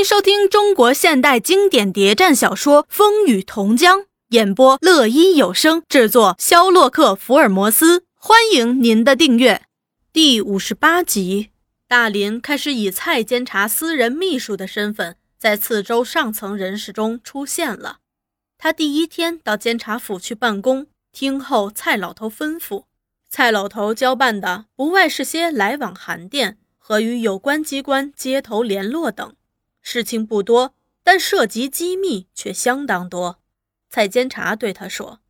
迎收听中国现代经典谍战小说《风雨同江》，演播乐一有声，制作肖洛克福尔摩斯。欢迎您的订阅。第五十八集，大林开始以蔡监察私人秘书的身份，在次州上层人士中出现了。他第一天到监察府去办公，听候蔡老头吩咐。蔡老头交办的不外是些来往函电和与有关机关接头联络等。事情不多，但涉及机密却相当多。蔡监察对他说：“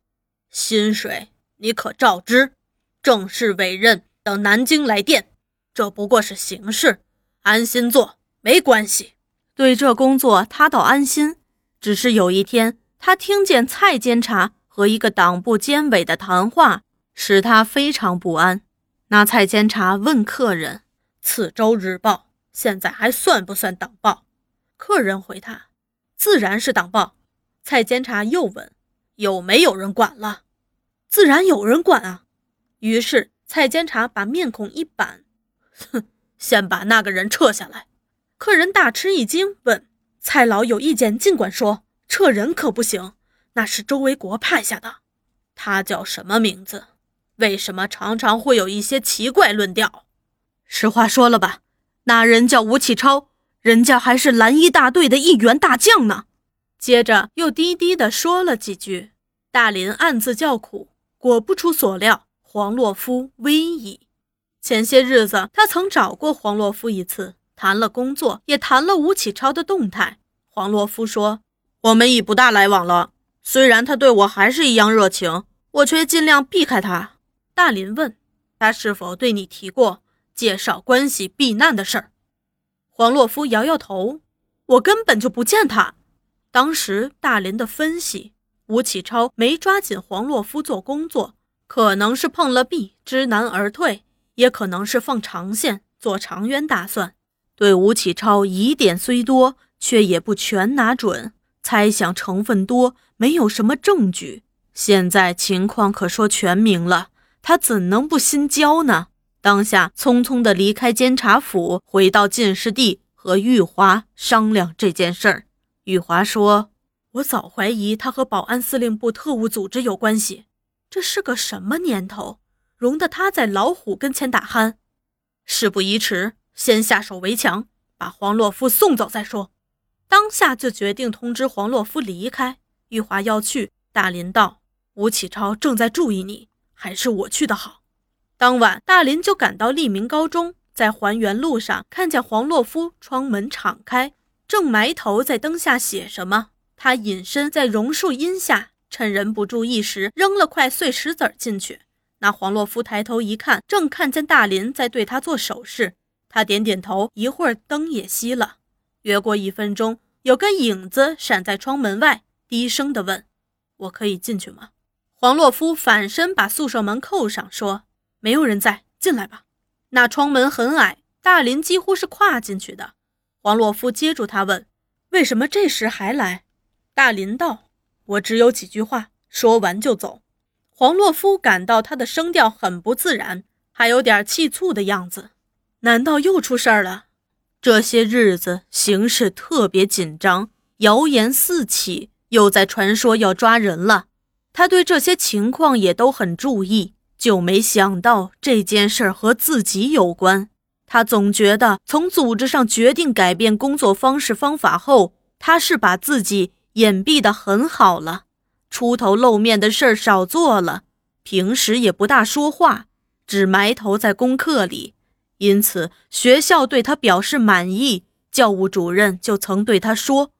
薪水你可照知，正式委任等南京来电，这不过是形式，安心做没关系。对这工作他倒安心，只是有一天他听见蔡监察和一个党部监委的谈话，使他非常不安。那蔡监察问客人：‘《次州日报》现在还算不算党报？’”客人回他：“自然是党报。”蔡监察又问：“有没有人管了？”“自然有人管啊。”于是蔡监察把面孔一板：“哼，先把那个人撤下来。”客人大吃一惊，问：“蔡老有意见尽管说，撤人可不行。那是周维国派下的，他叫什么名字？为什么常常会有一些奇怪论调？实话说了吧，那人叫吴启超。”人家还是蓝衣大队的一员大将呢。接着又低低地说了几句。大林暗自叫苦，果不出所料，黄洛夫危矣。前些日子他曾找过黄洛夫一次，谈了工作，也谈了吴启超的动态。黄洛夫说：“我们已不大来往了。虽然他对我还是一样热情，我却尽量避开他。”大林问他是否对你提过介绍关系避难的事儿。黄洛夫摇摇头，我根本就不见他。当时大林的分析，吴启超没抓紧黄洛夫做工作，可能是碰了壁，知难而退，也可能是放长线，做长远打算。对吴启超疑点虽多，却也不全拿准，猜想成分多，没有什么证据。现在情况可说全明了，他怎能不心焦呢？当下匆匆地离开监察府，回到进士第，和玉华商量这件事儿。玉华说：“我早怀疑他和保安司令部特务组织有关系。这是个什么年头，容得他在老虎跟前打鼾？事不宜迟，先下手为强，把黄洛夫送走再说。”当下就决定通知黄洛夫离开。玉华要去，大林道：“吴启超正在注意你，还是我去的好。”当晚，大林就赶到利民高中，在还原路上看见黄洛夫窗门敞开，正埋头在灯下写什么。他隐身在榕树荫下，趁人不注意时扔了块碎石子进去。那黄洛夫抬头一看，正看见大林在对他做手势。他点点头，一会儿灯也熄了。约过一分钟，有个影子闪在窗门外，低声地问：“我可以进去吗？”黄洛夫反身把宿舍门扣上，说。没有人在，进来吧。那窗门很矮，大林几乎是跨进去的。黄洛夫接住他问：“为什么这时还来？”大林道：“我只有几句话，说完就走。”黄洛夫感到他的声调很不自然，还有点气促的样子。难道又出事儿了？这些日子形势特别紧张，谣言四起，又在传说要抓人了。他对这些情况也都很注意。就没想到这件事儿和自己有关。他总觉得从组织上决定改变工作方式方法后，他是把自己隐蔽的很好了，出头露面的事儿少做了，平时也不大说话，只埋头在功课里。因此，学校对他表示满意。教务主任就曾对他说：“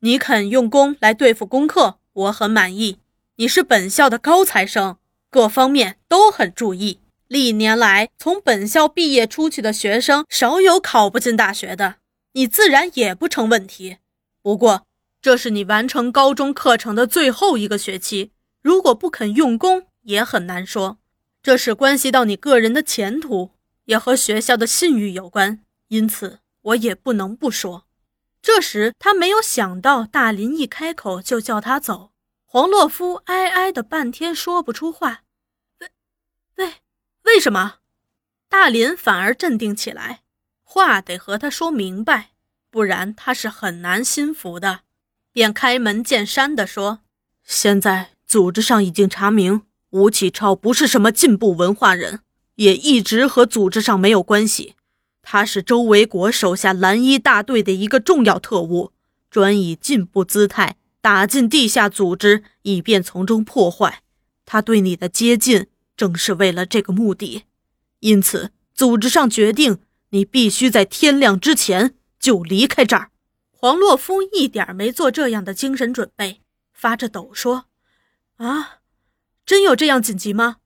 你肯用功来对付功课，我很满意。你是本校的高材生。”各方面都很注意。历年来，从本校毕业出去的学生少有考不进大学的，你自然也不成问题。不过，这是你完成高中课程的最后一个学期，如果不肯用功，也很难说。这是关系到你个人的前途，也和学校的信誉有关，因此我也不能不说。这时，他没有想到大林一开口就叫他走。黄洛夫哀哀的半天说不出话，为为为什么？大林反而镇定起来，话得和他说明白。不然他是很难心服的。便开门见山地说：“现在组织上已经查明，吴启超不是什么进步文化人，也一直和组织上没有关系。他是周维国手下蓝衣大队的一个重要特务，专以进步姿态打进地下组织，以便从中破坏。他对你的接近，正是为了这个目的。因此，组织上决定你必须在天亮之前就离开这儿。”黄洛夫一点没做这样的精神准备，发着抖说：“啊，真有这样紧急吗？”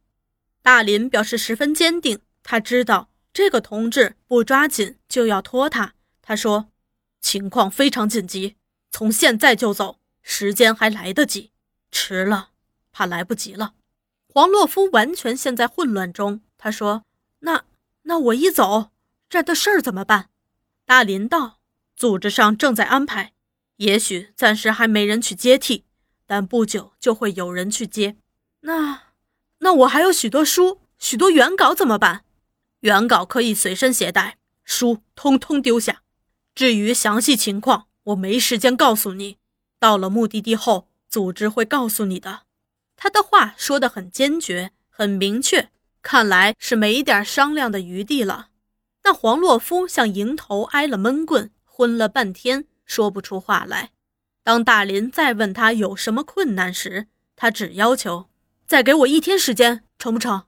大林表示十分坚定，他知道这个同志不抓紧就要拖他。他说：“情况非常紧急，从现在就走，时间还来得及，迟了怕来不及了。”黄洛夫完全陷在混乱中，他说：“那那我一走，这儿的事儿怎么办？”大林道。组织上正在安排，也许暂时还没人去接替，但不久就会有人去接。那，那我还有许多书、许多原稿怎么办？原稿可以随身携带，书通通丢下。至于详细情况，我没时间告诉你。到了目的地后，组织会告诉你的。他的话说得很坚决，很明确，看来是没一点商量的余地了。那黄洛夫像迎头挨了闷棍。昏了半天，说不出话来。当大林再问他有什么困难时，他只要求再给我一天时间，成不成？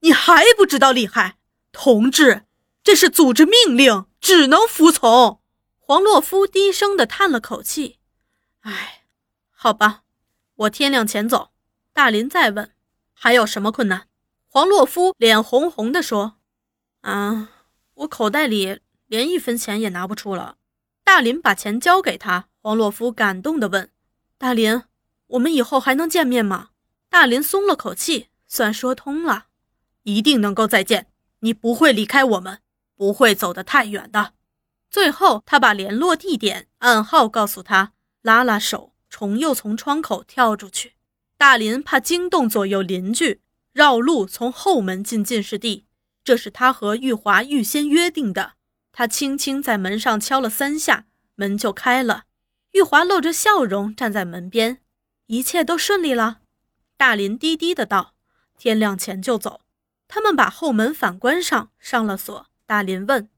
你还不知道厉害，同志，这是组织命令，只能服从。黄洛夫低声的叹了口气：“哎，好吧，我天亮前走。”大林再问还有什么困难，黄洛夫脸红红的说：“啊，我口袋里连一分钱也拿不出了。”大林把钱交给他，黄洛夫感动的问：“大林，我们以后还能见面吗？”大林松了口气，算说通了，一定能够再见。你不会离开我们，不会走得太远的。最后，他把联络地点、暗号告诉他，拉拉手，重又从窗口跳出去。大林怕惊动左右邻居，绕路从后门进进士第，这是他和玉华预先约定的。他轻轻在门上敲了三下，门就开了。玉华露着笑容站在门边，一切都顺利了。大林低低的道：“天亮前就走。”他们把后门反关上，上了锁。大林问：“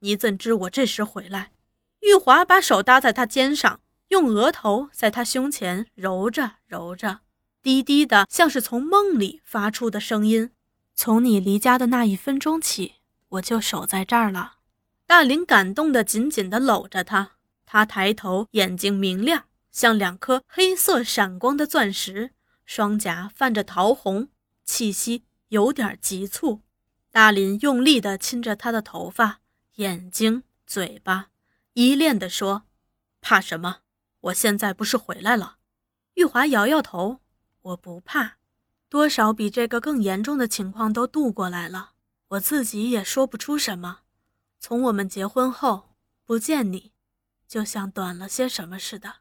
你怎知我这时回来？”玉华把手搭在他肩上，用额头在他胸前揉着揉着，低低的，像是从梦里发出的声音：“从你离家的那一分钟起，我就守在这儿了。”大林感动的紧紧地搂着他，他抬头，眼睛明亮，像两颗黑色闪光的钻石，双颊泛着桃红，气息有点急促。大林用力地亲着他的头发、眼睛、嘴巴，依恋地说：“怕什么？我现在不是回来了？”玉华摇摇头：“我不怕，多少比这个更严重的情况都度过来了，我自己也说不出什么。”从我们结婚后不见你，就像短了些什么似的。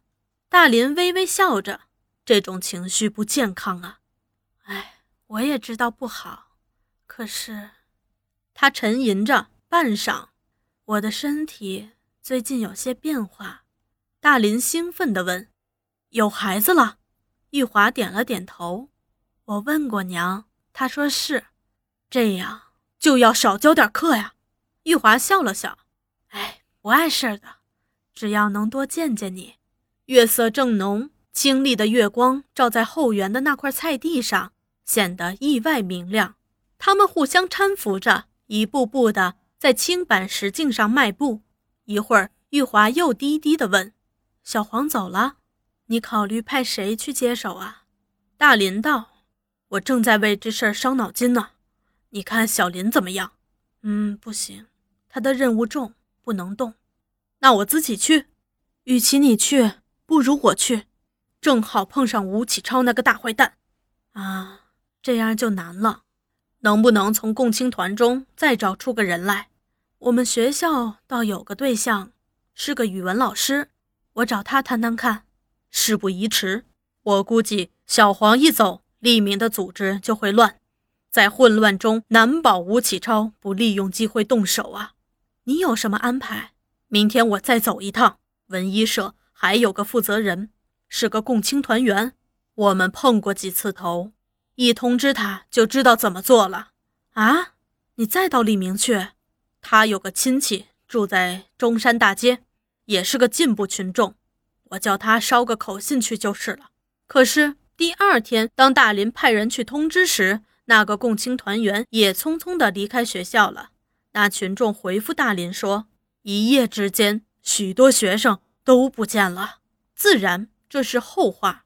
大林微微笑着，这种情绪不健康啊。哎，我也知道不好，可是，他沉吟着，半晌，我的身体最近有些变化。大林兴奋地问：“有孩子了？”玉华点了点头。我问过娘，她说是。这样就要少教点课呀。玉华笑了笑，哎，不碍事的，只要能多见见你。月色正浓，清丽的月光照在后园的那块菜地上，显得意外明亮。他们互相搀扶着，一步步的在青板石径上迈步。一会儿，玉华又低低的问：“小黄走了，你考虑派谁去接手啊？”大林道：“我正在为这事儿伤脑筋呢。你看小林怎么样？”“嗯，不行。”他的任务重，不能动。那我自己去。与其你去，不如我去。正好碰上吴启超那个大坏蛋。啊，这样就难了。能不能从共青团中再找出个人来？我们学校倒有个对象，是个语文老师。我找他谈谈看。事不宜迟。我估计小黄一走，利民的组织就会乱，在混乱中难保吴启超不利用机会动手啊。你有什么安排？明天我再走一趟。文一社还有个负责人，是个共青团员，我们碰过几次头，一通知他就知道怎么做了。啊，你再到利明去，他有个亲戚住在中山大街，也是个进步群众，我叫他捎个口信去就是了。可是第二天，当大林派人去通知时，那个共青团员也匆匆地离开学校了。那群众回复大林说：“一夜之间。”许多学生都不见了，自然这是后话。